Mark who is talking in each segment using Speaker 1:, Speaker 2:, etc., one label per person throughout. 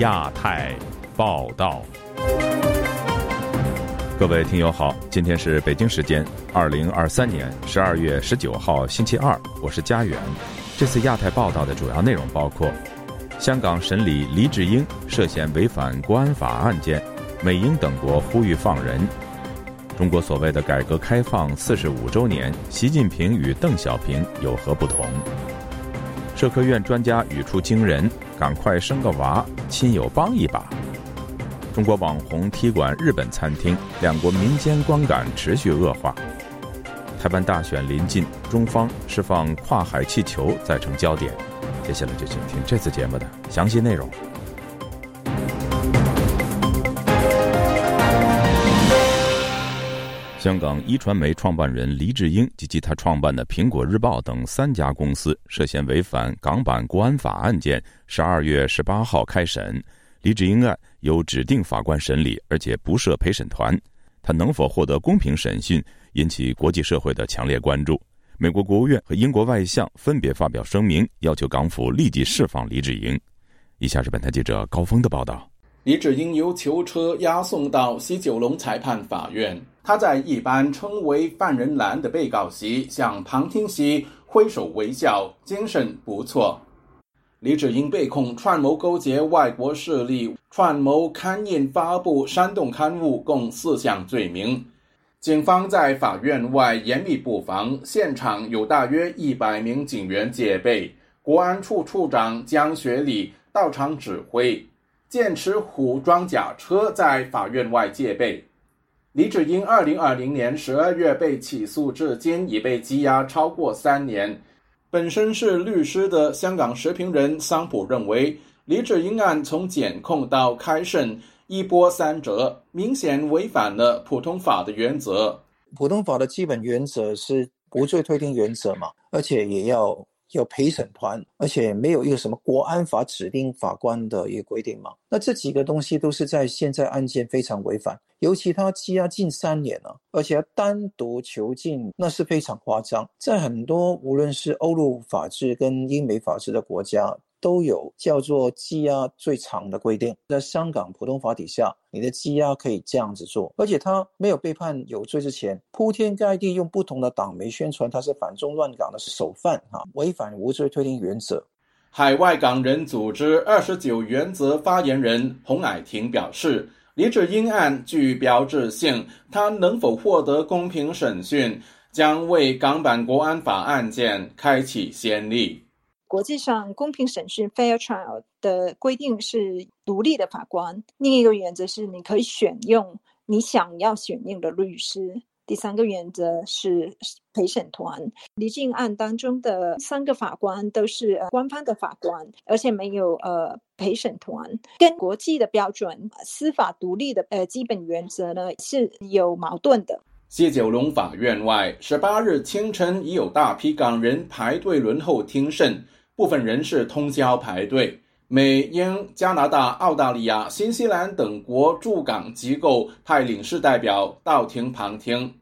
Speaker 1: 亚太报道，各位听友好，今天是北京时间二零二三年十二月十九号星期二，我是佳远。这次亚太报道的主要内容包括：香港审理黎智英涉嫌违反国安法案件，美英等国呼吁放人；中国所谓的改革开放四十五周年，习近平与邓小平有何不同？社科院专家语出惊人：“赶快生个娃，亲友帮一把。”中国网红踢馆日本餐厅，两国民间观感持续恶化。台湾大选临近，中方释放跨海气球再成焦点。接下来就请听这次节目的详细内容。香港一传媒创办人黎智英及其他创办的苹果日报等三家公司涉嫌违反港版国安法案件，十二月十八号开审。黎智英案由指定法官审理，而且不设陪审团。他能否获得公平审讯，引起国际社会的强烈关注。美国国务院和英国外相分别发表声明，要求港府立即释放黎智英。以下是本台记者高峰的报道。
Speaker 2: 李志英由囚车押送到西九龙裁判法院。他在一般称为犯人栏的被告席向旁听席挥手微笑，精神不错。李志英被控串谋勾结外国势力、串谋刊印发布煽动刊物，共四项罪名。警方在法院外严密布防，现场有大约一百名警员戒备。国安处处长江学礼到场指挥，剑齿虎装甲车在法院外戒备。李芷英二零二零年十二月被起诉，至今已被羁押超过三年。本身是律师的香港时评人桑普认为，李芷英案从检控到开审一波三折，明显违反了普通法的原则。
Speaker 3: 普通法的基本原则是无罪推定原则嘛，而且也要。有陪审团，而且没有一个什么国安法指定法官的一个规定嘛？那这几个东西都是在现在案件非常违反，尤其他羁押近三年了，而且单独囚禁，那是非常夸张。在很多无论是欧陆法治跟英美法治的国家。都有叫做羁押最长的规定，在香港普通法底下，你的羁押可以这样子做，而且他没有被判有罪之前，铺天盖地用不同的党媒宣传他是反中乱港的首犯啊，违反无罪推定原则。
Speaker 2: 海外港人组织二十九原则发言人洪乃婷表示，李智英案具标志性，他能否获得公平审讯，将为港版国安法案件开启先例。
Speaker 4: 国际上公平审讯 （fair trial） 的规定是独立的法官。另一个原则是你可以选用你想要选用的律师。第三个原则是陪审团。离境案当中的三个法官都是官方的法官，而且没有呃陪审团，跟国际的标准司法独立的呃基本原则呢是有矛盾的。
Speaker 2: 谢九龙法院外，十八日清晨已有大批港人排队轮候听审。部分人士通宵排队，美、英、加拿大、澳大利亚、新西兰等国驻港机构派领事代表到庭旁听。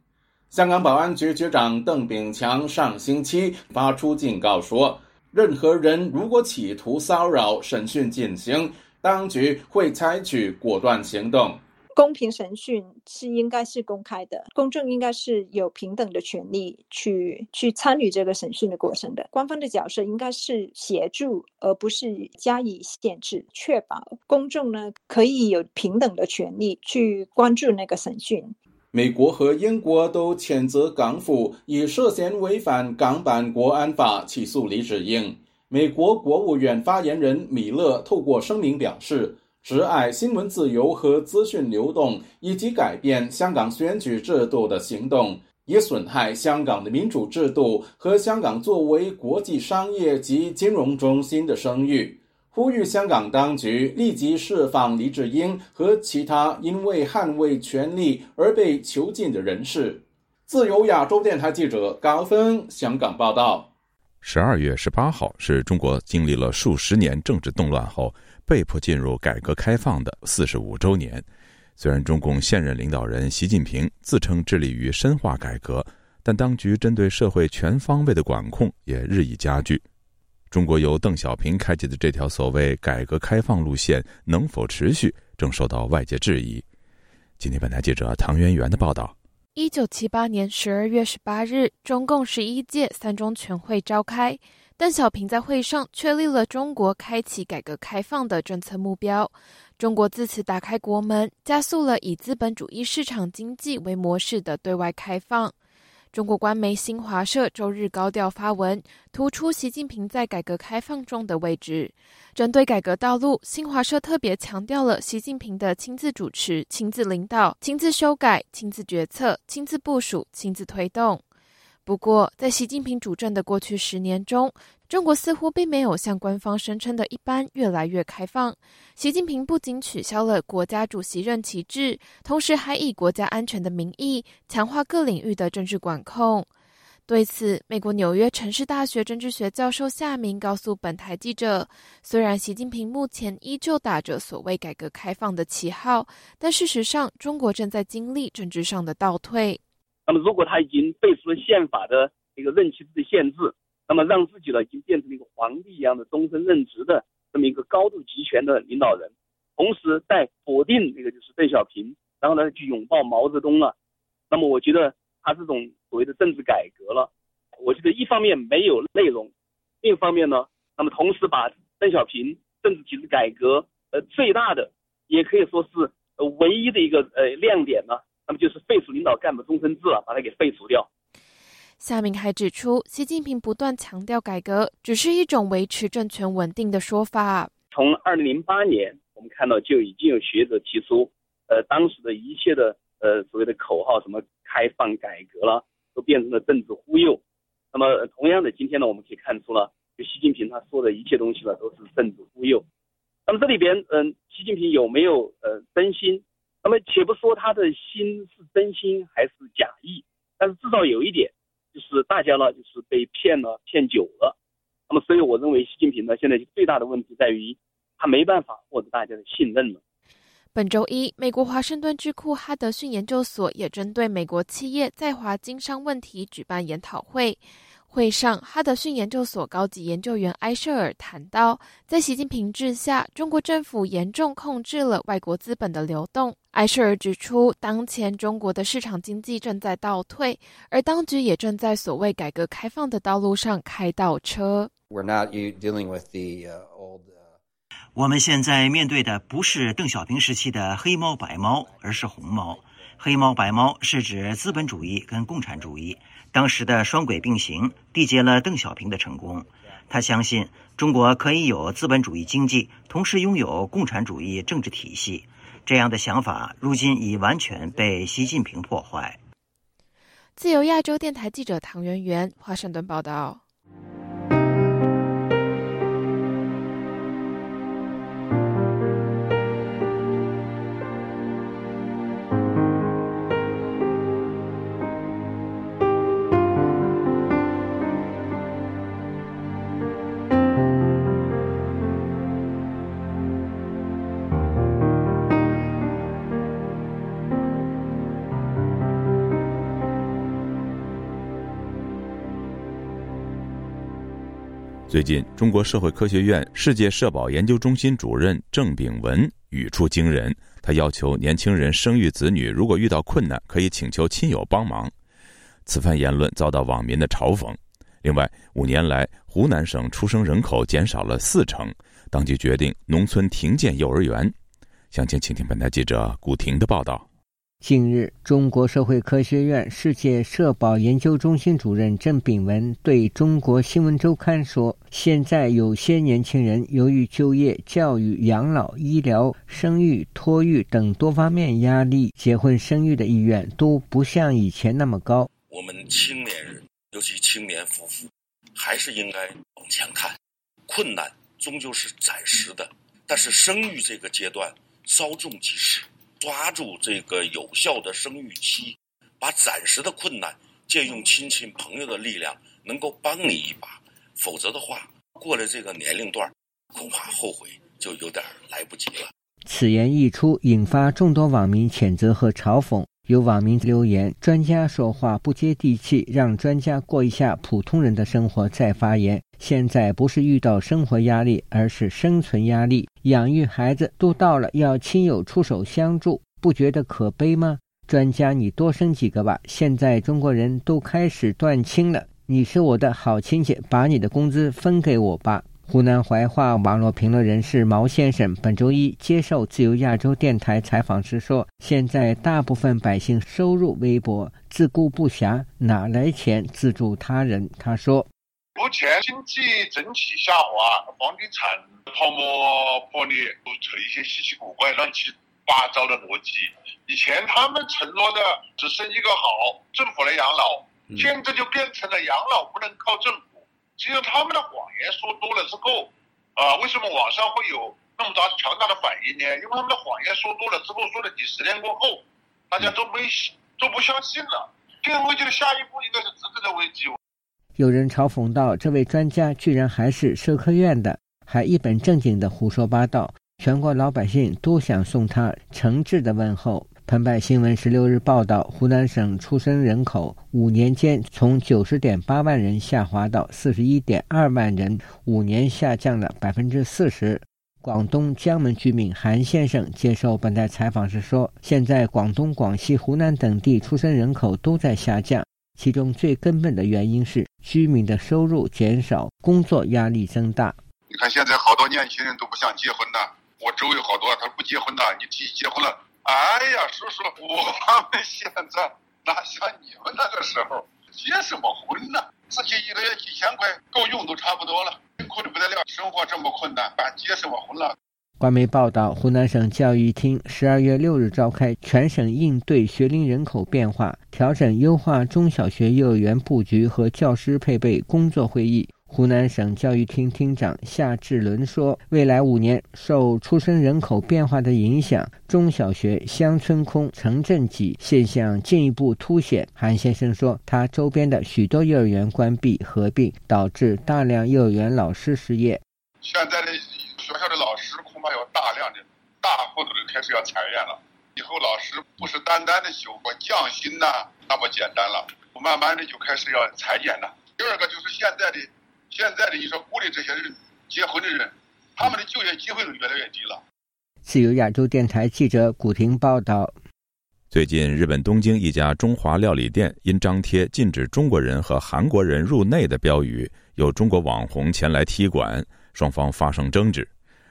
Speaker 2: 香港保安局局长邓炳强上星期发出警告说，任何人如果企图骚扰审讯进行，当局会采取果断行动。
Speaker 4: 公平审讯是应该是公开的，公众应该是有平等的权利去去参与这个审讯的过程的。官方的角色应该是协助，而不是加以限制，确保公众呢可以有平等的权利去关注那个审讯。
Speaker 2: 美国和英国都谴责港府以涉嫌违反港版国安法起诉李智英。美国国务院发言人米勒透过声明表示。挚爱新闻自由和资讯流动，以及改变香港选举制度的行动，也损害香港的民主制度和香港作为国际商业及金融中心的声誉。呼吁香港当局立即释放黎智英和其他因为捍卫权利而被囚禁的人士。自由亚洲电台记者高峰香港报道。
Speaker 1: 十二月十八号是中国经历了数十年政治动乱后。被迫进入改革开放的四十五周年，虽然中共现任领导人习近平自称致力于深化改革，但当局针对社会全方位的管控也日益加剧。中国由邓小平开启的这条所谓改革开放路线能否持续，正受到外界质疑。今天，本台记者唐媛媛的报道：
Speaker 5: 一九七八年十二月十八日，中共十一届三中全会召开，邓小平在会上确立了中国开启改革开放的政策目标。中国自此打开国门，加速了以资本主义市场经济为模式的对外开放。中国官媒新华社周日高调发文，突出习近平在改革开放中的位置。针对改革道路，新华社特别强调了习近平的亲自主持、亲自领导、亲自修改、亲自决策、亲自部署、亲自推动。不过，在习近平主政的过去十年中，中国似乎并没有像官方声称的一般越来越开放。习近平不仅取消了国家主席任旗帜，同时还以国家安全的名义强化各领域的政治管控。对此，美国纽约城市大学政治学教授夏明告诉本台记者：“虽然习近平目前依旧打着所谓改革开放的旗号，但事实上，中国正在经历政治上的倒退。”
Speaker 6: 那么，如果他已经废除了宪法的一个任期制的限制，那么让自己呢已经变成了一个皇帝一样的终身任职的这么一个高度集权的领导人，同时在否定那个就是邓小平，然后呢去拥抱毛泽东了，那么我觉得他这种所谓的政治改革了，我觉得一方面没有内容，另一方面呢，那么同时把邓小平政治体制改革呃最大的，也可以说是唯一的一个呃亮点呢。那么就是废除领导干部终身制了，把它给废除掉。
Speaker 5: 夏明还指出，习近平不断强调改革，只是一种维持政权稳定的说法。
Speaker 6: 从二零零八年，我们看到就已经有学者提出，呃，当时的一切的呃所谓的口号，什么开放改革了，都变成了政治忽悠。那么同样的，今天呢，我们可以看出了，就习近平他说的一切东西呢，都是政治忽悠。那么这里边，嗯，习近平有没有呃真心？那么，且不说他的心是真心还是假意，但是至少有一点，就是大家呢，就是被骗了，骗久了。那么，所以我认为习近平呢，现在最大的问题在于，他没办法获得大家的信任了。
Speaker 5: 本周一，美国华盛顿智库哈德逊研究所也针对美国企业在华经商问题举办研讨会。会上，哈德逊研究所高级研究员埃舍尔谈到，在习近平治下，中国政府严重控制了外国资本的流动。埃舍尔指出，当前中国的市场经济正在倒退，而当局也正在所谓改革开放的道路上开倒车。
Speaker 7: 我们现在面对的不是邓小平时期的黑猫白猫，而是红猫。黑猫白猫是指资本主义跟共产主义。当时的双轨并行，缔结了邓小平的成功。他相信中国可以有资本主义经济，同时拥有共产主义政治体系。这样的想法，如今已完全被习近平破坏。
Speaker 5: 自由亚洲电台记者唐媛媛，华盛顿报道。
Speaker 1: 最近，中国社会科学院世界社保研究中心主任郑炳文语出惊人。他要求年轻人生育子女，如果遇到困难，可以请求亲友帮忙。此番言论遭到网民的嘲讽。另外，五年来，湖南省出生人口减少了四成，当局决定农村停建幼儿园。详情，请听本台记者古婷的报道。
Speaker 8: 近日，中国社会科学院世界社保研究中心主任郑炳文对中国新闻周刊说：“现在有些年轻人由于就业、教育、养老、医疗、生育、托育等多方面压力，结婚生育的意愿都不像以前那么高。
Speaker 9: 我们青年人，尤其青年夫妇，还是应该往前看。困难终究是暂时的，但是生育这个阶段稍纵即逝。”抓住这个有效的生育期，把暂时的困难借用亲戚朋友的力量，能够帮你一把。否则的话，过了这个年龄段，恐怕后悔就有点来不及了。
Speaker 8: 此言一出，引发众多网民谴责和嘲讽。有网民留言：“专家说话不接地气，让专家过一下普通人的生活再发言。现在不是遇到生活压力，而是生存压力。养育孩子都到了要亲友出手相助，不觉得可悲吗？专家，你多生几个吧。现在中国人都开始断亲了，你是我的好亲戚，把你的工资分给我吧。”湖南怀化网络评论人士毛先生本周一接受自由亚洲电台采访时说：“现在大部分百姓收入微薄，自顾不暇，哪来钱资助他人？”他说：“
Speaker 10: 目前经济整体下滑，房地产泡沫破裂，都扯一些稀奇古怪、乱七八糟的逻辑。以前他们承诺的只生一个好，政府来养老，现在就变成了养老不能靠政府。”其实他们的谎言说多了之后，啊，为什么网上会有那么大强大的反应呢？因为他们的谎言说多了之后，说了几十年过后，大家都没都不相信了。这个危机的下一步应该是资格的危机。
Speaker 8: 有人嘲讽道：“这位专家居然还是社科院的，还一本正经的胡说八道。”全国老百姓都想送他诚挚的问候。澎湃新闻十六日报道，湖南省出生人口五年间从九十点八万人下滑到四十一点二万人，五年下降了百分之四十。广东江门居民韩先生接受本台采访时说：“现在广东、广西、湖南等地出生人口都在下降，其中最根本的原因是居民的收入减少，工作压力增大。
Speaker 10: 你看，现在好多年轻人都不想结婚了，我周围好多他不结婚了，你提结婚了。”哎呀，叔叔，我们现在哪像你们那个时候结什么婚呢？自己一个月几千块够用都差不多了，辛苦的不得了，生活这么困难，办结什么婚了？
Speaker 8: 官媒报道，湖南省教育厅十二月六日召开全省应对学龄人口变化、调整优化中小学、幼儿园布局和教师配备工作会议。湖南省教育厅厅长夏志伦说：“未来五年，受出生人口变化的影响，中小学乡村空、城镇挤现象进一步凸显。”韩先生说：“他周边的许多幼儿园关闭合并，导致大量幼儿园老师失业。
Speaker 10: 现在的、开始要裁员了。以后老师不是单单的修个降薪呐那么简单了，慢慢的就开始要裁减了。第二个就是现在的。”现在的你说鼓励这些人结婚的人，他们的就业机会都越来越低了。
Speaker 8: 自由亚洲电台记者古婷报道：
Speaker 1: 最近，日本东京一家中华料理店因张贴禁止中国人和韩国人入内的标语，有中国网红前来踢馆，双方发生争执。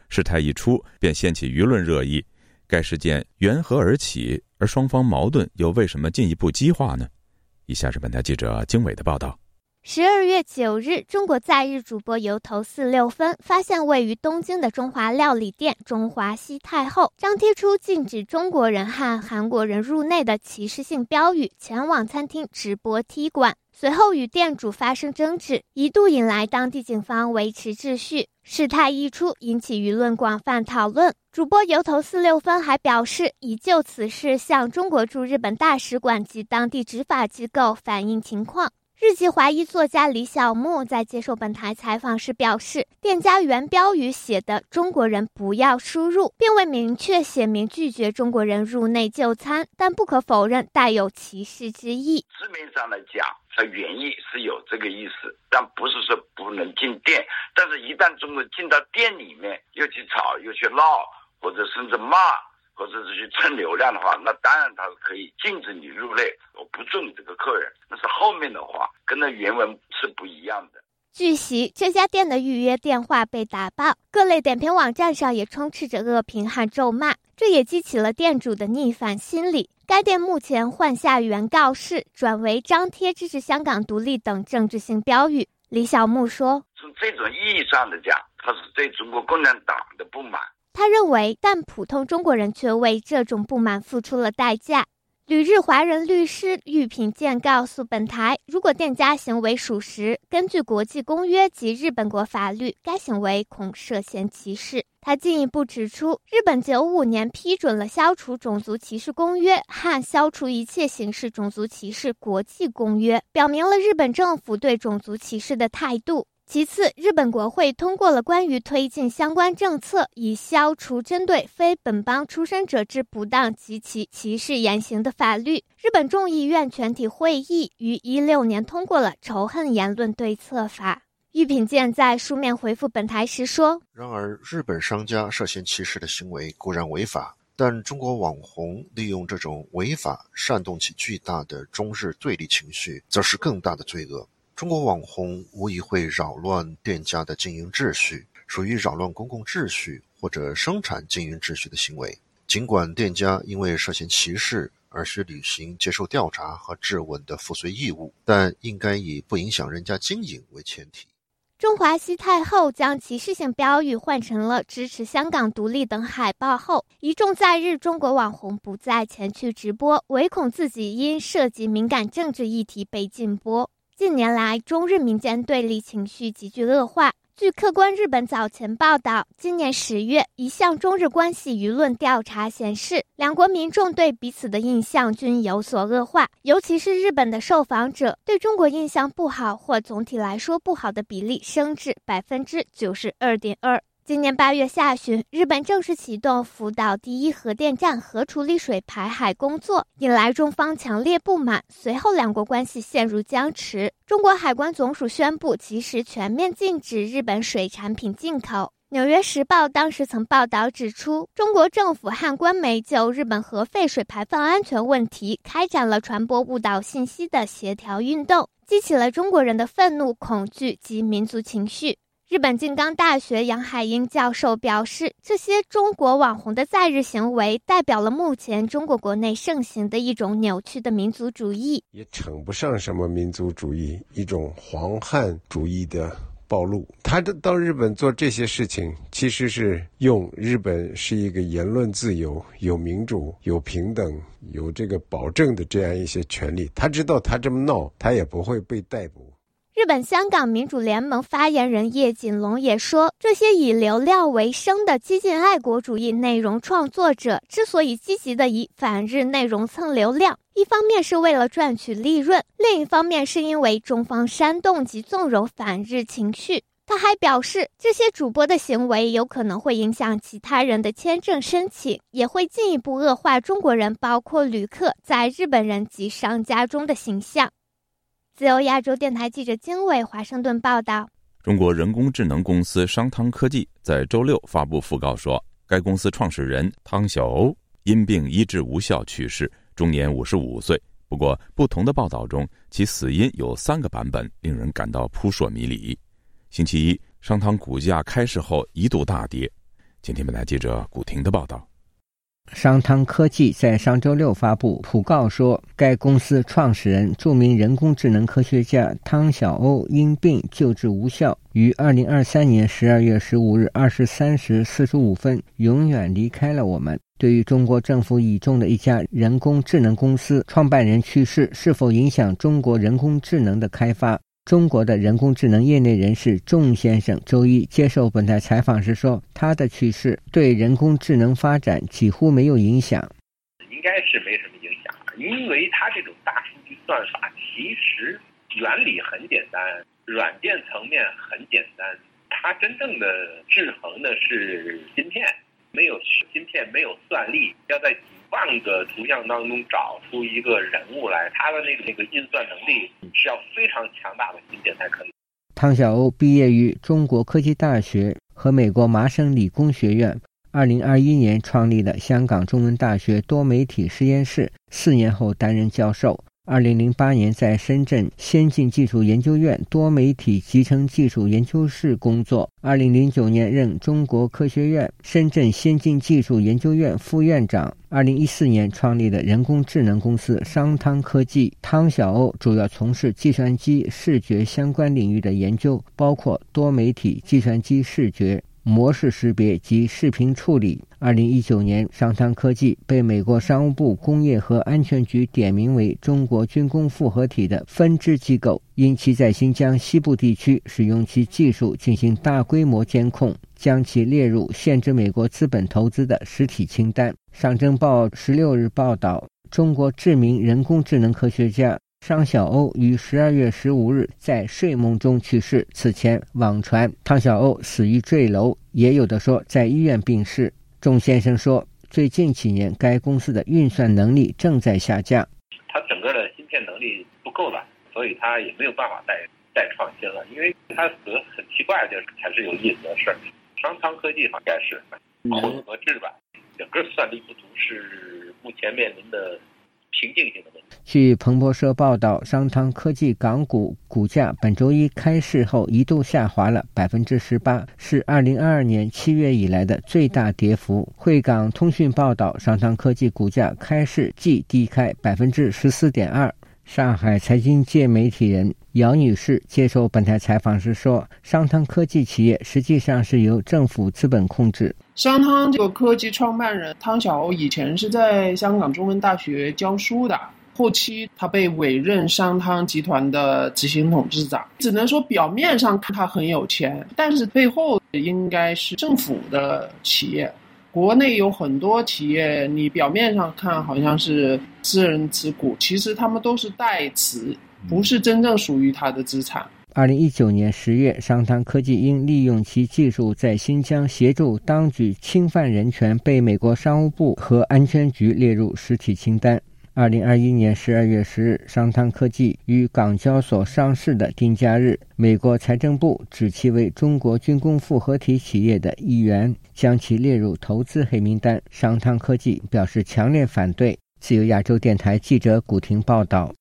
Speaker 1: 事态一出，便掀起舆论热议。该事件缘何而起？而双方矛盾又为什么进一步激化呢？以下是本台记者经纬的报道。
Speaker 11: 十二月九日，中国在日主播油头四六分发现位于东京的中华料理店“中华西太后”张贴出禁止中国人和韩国人入内的歧视性标语，前往餐厅直播踢馆。随后与店主发生争执，一度引来当地警方维持秩序。事态一出，引起舆论广泛讨论。主播油头四六分还表示，已就此事向中国驻日本大使馆及当地执法机构反映情况。日籍华裔作家李小木在接受本台采访时表示，店家原标语写的“中国人不要输入”，并未明确写明拒绝中国人入内就餐，但不可否认带有歧视之意。
Speaker 12: 字面上来讲，它原意是有这个意思，但不是说不能进店。但是，一旦中国进到店里面，又去吵，又去闹，或者甚至骂。或者是去蹭流量的话，那当然他是可以禁止你入内，我不做你这个客人。那是后面的话，跟那原文是不一样的。
Speaker 11: 据悉，这家店的预约电话被打爆，各类点评网站上也充斥着恶评和咒骂，这也激起了店主的逆反心理。该店目前换下原告示，转为张贴支持香港独立等政治性标语。李小木说：“
Speaker 12: 从这种意义上的讲，他是对中国共产党的不满。”
Speaker 11: 他认为，但普通中国人却为这种不满付出了代价。旅日华人律师玉品健告诉本台，如果店家行为属实，根据国际公约及日本国法律，该行为恐涉嫌歧视。他进一步指出，日本九五年批准了《消除种族歧视公约》和《消除一切形式种族歧视国际公约》，表明了日本政府对种族歧视的态度。其次，日本国会通过了关于推进相关政策，以消除针对非本邦出生者之不当及其歧视言行的法律。日本众议院全体会议于一六年通过了《仇恨言论对策法》。玉品健在书面回复本台时说：“
Speaker 13: 然而，日本商家涉嫌歧视的行为固然违法，但中国网红利用这种违法煽动起巨大的中日对立情绪，则是更大的罪恶。”中国网红无疑会扰乱店家的经营秩序，属于扰乱公共秩序或者生产经营秩序的行为。尽管店家因为涉嫌歧视而需履行接受调查和质问的附随义务，但应该以不影响人家经营为前提。
Speaker 11: 中华西太后将歧视性标语换成了支持香港独立等海报后，一众在日中国网红不再前去直播，唯恐自己因涉及敏感政治议题被禁播。近年来，中日民间对立情绪急剧恶化。据客观日本早前报道，今年十月，一项中日关系舆论调查显示，两国民众对彼此的印象均有所恶化，尤其是日本的受访者对中国印象不好或总体来说不好的比例升至百分之九十二点二。今年八月下旬，日本正式启动福岛第一核电站核处理水排海工作，引来中方强烈不满。随后，两国关系陷入僵持。中国海关总署宣布及时全面禁止日本水产品进口。《纽约时报》当时曾报道指出，中国政府和官媒就日本核废水排放安全问题开展了传播误导信息的协调运动，激起了中国人的愤怒、恐惧及民族情绪。日本静冈大学杨海英教授表示，这些中国网红的在日行为，代表了目前中国国内盛行的一种扭曲的民族主义，
Speaker 14: 也称不上什么民族主义，一种黄汉主义的暴露。他的到日本做这些事情，其实是用日本是一个言论自由、有民主、有平等、有这个保证的这样一些权利。他知道他这么闹，他也不会被逮捕。
Speaker 11: 日本香港民主联盟发言人叶锦龙也说，这些以流量为生的激进爱国主义内容创作者之所以积极的以反日内容蹭流量，一方面是为了赚取利润，另一方面是因为中方煽动及纵容反日情绪。他还表示，这些主播的行为有可能会影响其他人的签证申请，也会进一步恶化中国人，包括旅客在日本人及商家中的形象。自由亚洲电台记者金伟华盛顿报道：
Speaker 1: 中国人工智能公司商汤科技在周六发布讣告说，该公司创始人汤晓欧因病医治无效去世，终年五十五岁。不过，不同的报道中，其死因有三个版本，令人感到扑朔迷离。星期一，商汤股价开市后一度大跌。今天，本台记者古婷的报道。
Speaker 8: 商汤科技在上周六发布普告说，该公司创始人、著名人工智能科学家汤晓欧因病救治无效，于二零二三年十二月十五日二十三时四十五分永远离开了我们。对于中国政府倚重的一家人工智能公司创办人去世，是否影响中国人工智能的开发？中国的人工智能业内人士仲先生周一接受本台采访时说：“他的去世对人工智能发展几乎没有影响，
Speaker 15: 应该是没什么影响，因为它这种大数据算法其实原理很简单，软件层面很简单，它真正的制衡的是芯片，没有芯片没有算力，要在。”万个图像当中找出一个人物来，他的那个那个运算能力是要非常强大的硬件才可以。
Speaker 8: 汤晓鸥毕业于中国科技大学和美国麻省理工学院，二零二一年创立了香港中文大学多媒体实验室，四年后担任教授。二零零八年在深圳先进技术研究院多媒体集成技术研究室工作。二零零九年任中国科学院深圳先进技术研究院副院长。二零一四年创立的人工智能公司商汤科技。汤晓欧主要从事计算机视觉相关领域的研究，包括多媒体计算机视觉。模式识别及视频处理。二零一九年，商汤科技被美国商务部工业和安全局点名为中国军工复合体的分支机构，因其在新疆西部地区使用其技术进行大规模监控，将其列入限制美国资本投资的实体清单。上证报十六日报道，中国知名人工智能科学家。商小欧于十二月十五日在睡梦中去世。此前网传汤小欧死于坠楼，也有的说在医院病逝。钟先生说，最近几年该公司的运算能力正在下降，
Speaker 15: 他整个的芯片能力不够了，所以他也没有办法再再创新了。因为他死很奇怪，就是才是有意思的事儿。商汤科技好像是混合制吧，整个算力不足是目前面临的。情境性的问题。
Speaker 8: 据彭博社报道，商汤科技港股股价本周一开市后一度下滑了百分之十八，是二零二二年七月以来的最大跌幅。汇港通讯报道，商汤科技股价开市即低开百分之十四点二。上海财经界媒体人姚女士接受本台采访时说：“商汤科技企业实际上是由政府资本控制。
Speaker 16: 商汤这个科技创办人汤小欧以前是在香港中文大学教书的，后期他被委任商汤集团的执行董事长。只能说表面上看他很有钱，但是背后应该是政府的企业。”国内有很多企业，你表面上看好像是私人持股，其实他们都是代持，不是真正属于他的资产。
Speaker 8: 二零一九年十月，商汤科技因利用其技术在新疆协助当局侵犯人权，被美国商务部和安全局列入实体清单。二零二一年十二月十日，商汤科技于港交所上市的定价日，美国财政部指其为中国军工复合体企业的一员，将其列入投资黑名单。商汤科技表示强烈反对。自由亚洲电台记者古婷报道。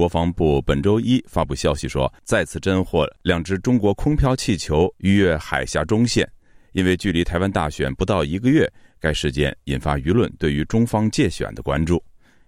Speaker 1: 国防部本周一发布消息说，再次侦获两只中国空飘气球逾越海峡中线。因为距离台湾大选不到一个月，该事件引发舆论对于中方借选的关注。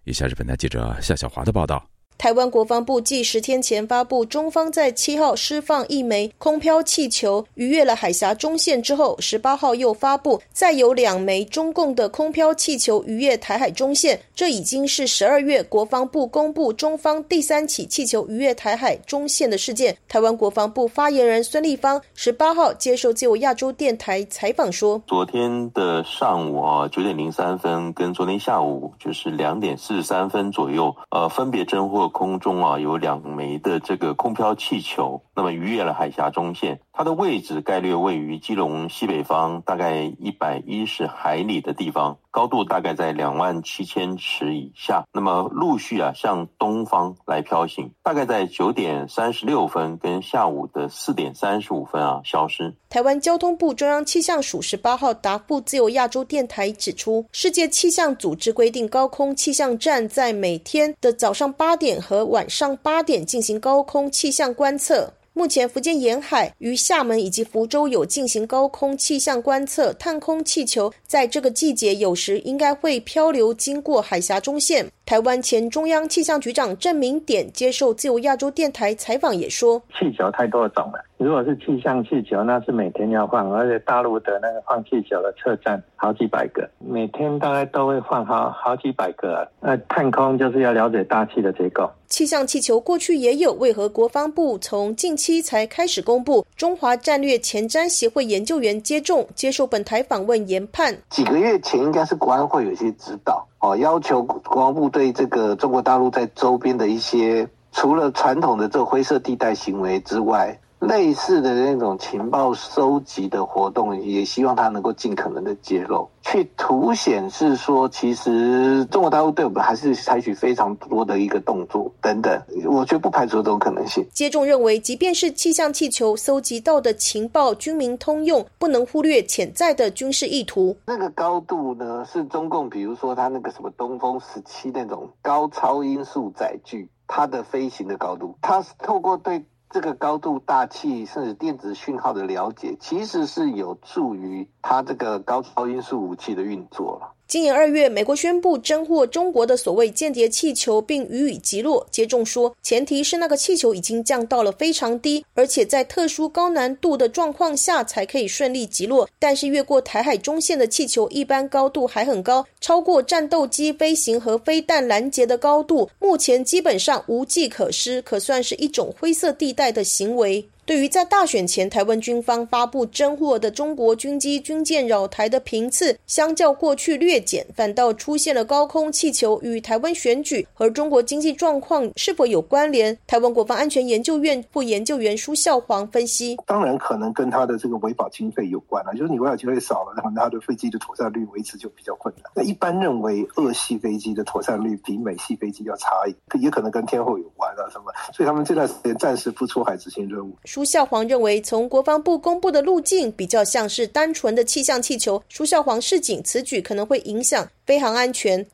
Speaker 1: 以下是本台记者夏小华的报道。
Speaker 17: 台湾国防部继十天前发布中方在七号释放一枚空飘气球逾越了海峡中线之后，十八号又发布再有两枚中共的空飘气球逾越台海中线，这已经是十二月国防部公布中方第三起气球逾越台海中线的事件。台湾国防部发言人孙立方十八号接受自由亚洲电台采访说：“
Speaker 18: 昨天的上午啊九点零三分跟昨天下午就是两点四十三分左右，呃，分别侦获。”空中啊有两枚的这个空飘气球，那么逾越了海峡中线，它的位置概略位于基隆西北方大概一百一十海里的地方。高度大概在两万七千尺以下，那么陆续啊向东方来飘行，大概在九点三十六分跟下午的四点三十五分啊消失。
Speaker 17: 台湾交通部中央气象署十八号答复自由亚洲电台指出，世界气象组织规定，高空气象站在每天的早上八点和晚上八点进行高空气象观测。目前，福建沿海与厦门以及福州有进行高空气象观测，探空气球在这个季节有时应该会漂流经过海峡中线。台湾前中央气象局长郑明典接受自由亚洲电台采访也说：“
Speaker 19: 气球太多种了，如果是气象气球，那是每天要换，而且大陆的那个放气球的车站好几百个，每天大概都会换好好几百个。那探空就是要了解大气的结构。”
Speaker 17: 气象气球过去也有，为何国防部从近期才开始公布？中华战略前瞻协会研究员接种接受本台访问研判，
Speaker 20: 几个月前应该是国安会有些指导哦，要求国防部对这个中国大陆在周边的一些除了传统的这个灰色地带行为之外。类似的那种情报收集的活动，也希望他能够尽可能的揭露，去凸显是说，其实中国大陆对我们还是采取非常多的一个动作等等，我觉得不排除这种可能性。
Speaker 17: 接种认为，即便是气象气球搜集到的情报军民通用，不能忽略潜在的军事意图。
Speaker 20: 那个高度呢，是中共，比如说他那个什么东风十七那种高超音速载具，它的飞行的高度，它是透过对。这个高度大气甚至电子讯号的了解，其实是有助于它这个高超音速武器的运作了。
Speaker 17: 今年二月，美国宣布侦获中国的所谓间谍气球，并予以击落。接种说，前提是那个气球已经降到了非常低，而且在特殊高难度的状况下才可以顺利击落。但是越过台海中线的气球，一般高度还很高，超过战斗机飞行和飞弹拦截的高度，目前基本上无计可施，可算是一种灰色地带的行为。对于在大选前台湾军方发布侦获的中国军机、军舰扰台的频次，相较过去略减，反倒出现了高空气球，与台湾选举和中国经济状况是否有关联？台湾国防安全研究院副研究员舒孝煌分析：
Speaker 21: 当然可能跟他的这个维保经费有关了，就是你维保经费少了，那么他的飞机的妥善率维持就比较困难。那一般认为，俄系飞机的妥善率比美系飞机要差，也可能跟天后有关啊什么，所以他们这段时间暂时不出海执行任务。
Speaker 17: 舒孝煌认为，从国防部公布的路径比较像是单纯的气象气球。舒孝煌示警，此举可能会影响飞航安全。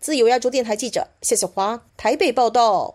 Speaker 17: 自由亚洲电台记者谢小华台北报道。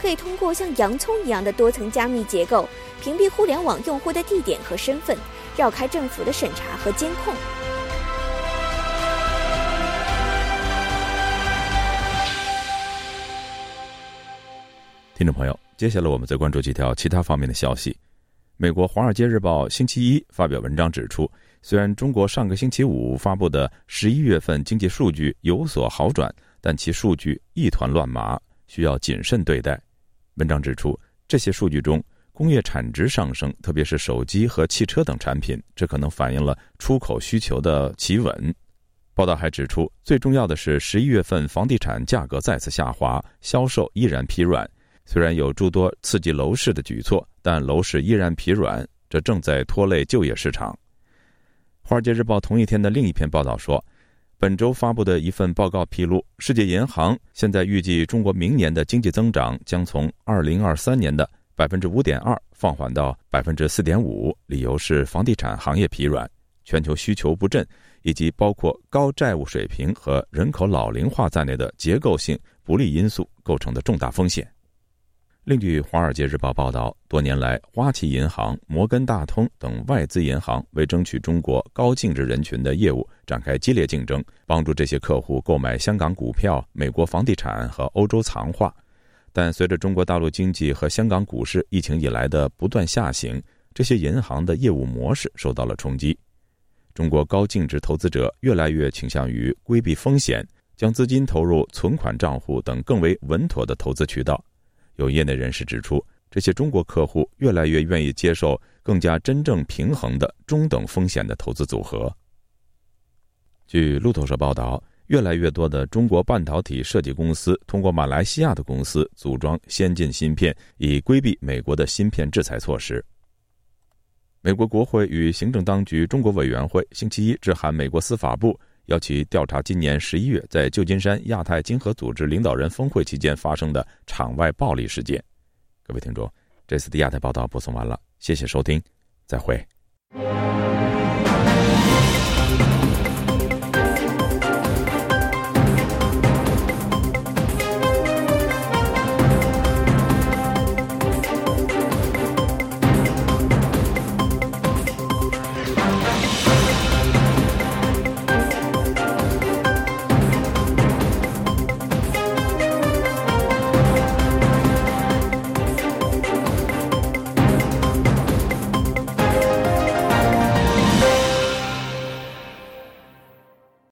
Speaker 22: 可以通过像洋葱一样的多层加密结构，屏蔽互联网用户的地点和身份，绕开政府的审查和监控。
Speaker 1: 听众朋友，接下来我们再关注几条其他方面的消息。美国《华尔街日报》星期一发表文章指出。虽然中国上个星期五发布的十一月份经济数据有所好转，但其数据一团乱麻，需要谨慎对待。文章指出，这些数据中工业产值上升，特别是手机和汽车等产品，这可能反映了出口需求的企稳。报道还指出，最重要的是十一月份房地产价格再次下滑，销售依然疲软。虽然有诸多刺激楼市的举措，但楼市依然疲软，这正在拖累就业市场。《华尔街日报》同一天的另一篇报道说，本周发布的一份报告披露，世界银行现在预计中国明年的经济增长将从2023年的百分之五点二放缓到百分之四点五，理由是房地产行业疲软、全球需求不振，以及包括高债务水平和人口老龄化在内的结构性不利因素构成的重大风险。另据《华尔街日报》报道，多年来，花旗银行、摩根大通等外资银行为争取中国高净值人群的业务展开激烈竞争，帮助这些客户购买香港股票、美国房地产和欧洲藏化。但随着中国大陆经济和香港股市疫情以来的不断下行，这些银行的业务模式受到了冲击。中国高净值投资者越来越倾向于规避风险，将资金投入存款账户等更为稳妥的投资渠道。有业内人士指出，这些中国客户越来越愿意接受更加真正平衡的中等风险的投资组合。据路透社报道，越来越多的中国半导体设计公司通过马来西亚的公司组装先进芯片，以规避美国的芯片制裁措施。美国国会与行政当局中国委员会星期一致函美国司法部。要其调查今年十一月在旧金山亚太经合组织领导人峰会期间发生的场外暴力事件。各位听众，这次的亚太报道播送完了，谢谢收听，再会。